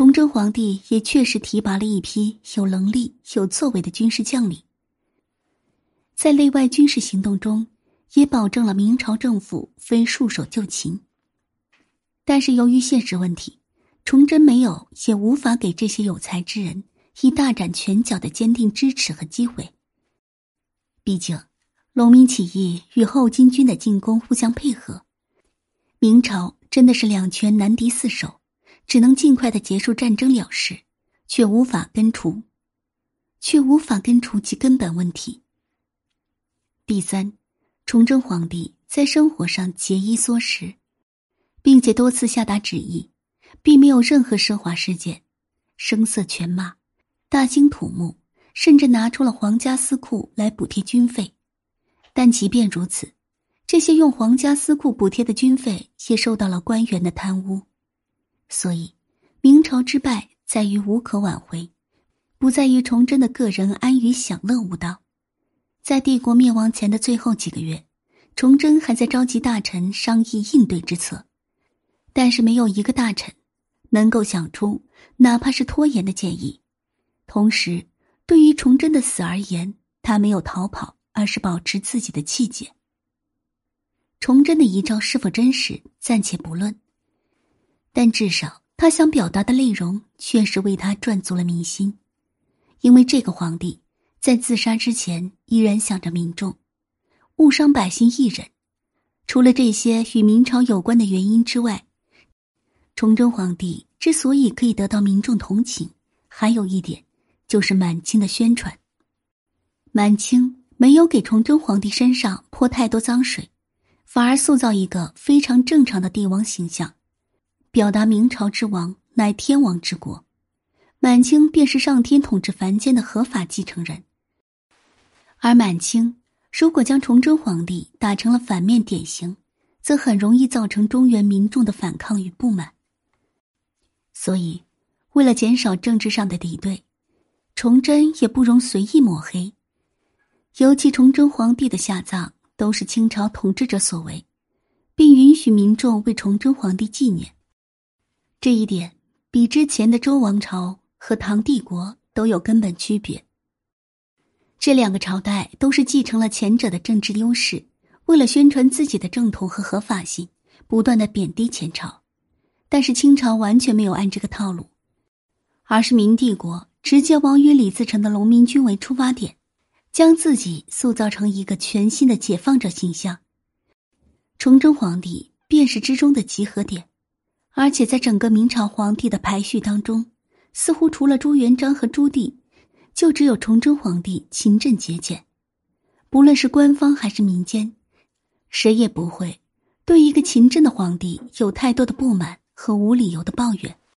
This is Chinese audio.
崇祯皇帝也确实提拔了一批有能力、有作为的军事将领，在内外军事行动中，也保证了明朝政府非束手就擒。但是由于现实问题，崇祯没有也无法给这些有才之人以大展拳脚的坚定支持和机会。毕竟，农民起义与后金军的进攻互相配合，明朝真的是两拳难敌四手。只能尽快的结束战争了事，却无法根除，却无法根除其根本问题。第三，崇祯皇帝在生活上节衣缩食，并且多次下达旨意，并没有任何奢华事件，声色犬马，大兴土木，甚至拿出了皇家私库来补贴军费。但即便如此，这些用皇家私库补贴的军费也受到了官员的贪污。所以，明朝之败在于无可挽回，不在于崇祯的个人安于享乐无道。在帝国灭亡前的最后几个月，崇祯还在召集大臣商议应对之策，但是没有一个大臣能够想出哪怕是拖延的建议。同时，对于崇祯的死而言，他没有逃跑，而是保持自己的气节。崇祯的遗诏是否真实，暂且不论。但至少，他想表达的内容确实为他赚足了民心，因为这个皇帝在自杀之前依然想着民众，误伤百姓一人。除了这些与明朝有关的原因之外，崇祯皇帝之所以可以得到民众同情，还有一点就是满清的宣传。满清没有给崇祯皇帝身上泼太多脏水，反而塑造一个非常正常的帝王形象。表达明朝之王乃天王之国，满清便是上天统治凡间的合法继承人。而满清如果将崇祯皇帝打成了反面典型，则很容易造成中原民众的反抗与不满。所以，为了减少政治上的敌对，崇祯也不容随意抹黑。尤其崇祯皇帝的下葬都是清朝统治者所为，并允许民众为崇祯皇帝纪念。这一点比之前的周王朝和唐帝国都有根本区别。这两个朝代都是继承了前者的政治优势，为了宣传自己的正统和合法性，不断的贬低前朝。但是清朝完全没有按这个套路，而是明帝国直接往以李自成的农民军为出发点，将自己塑造成一个全新的解放者形象。崇祯皇帝便是之中的集合点。而且在整个明朝皇帝的排序当中，似乎除了朱元璋和朱棣，就只有崇祯皇帝勤政节俭。不论是官方还是民间，谁也不会对一个勤政的皇帝有太多的不满和无理由的抱怨。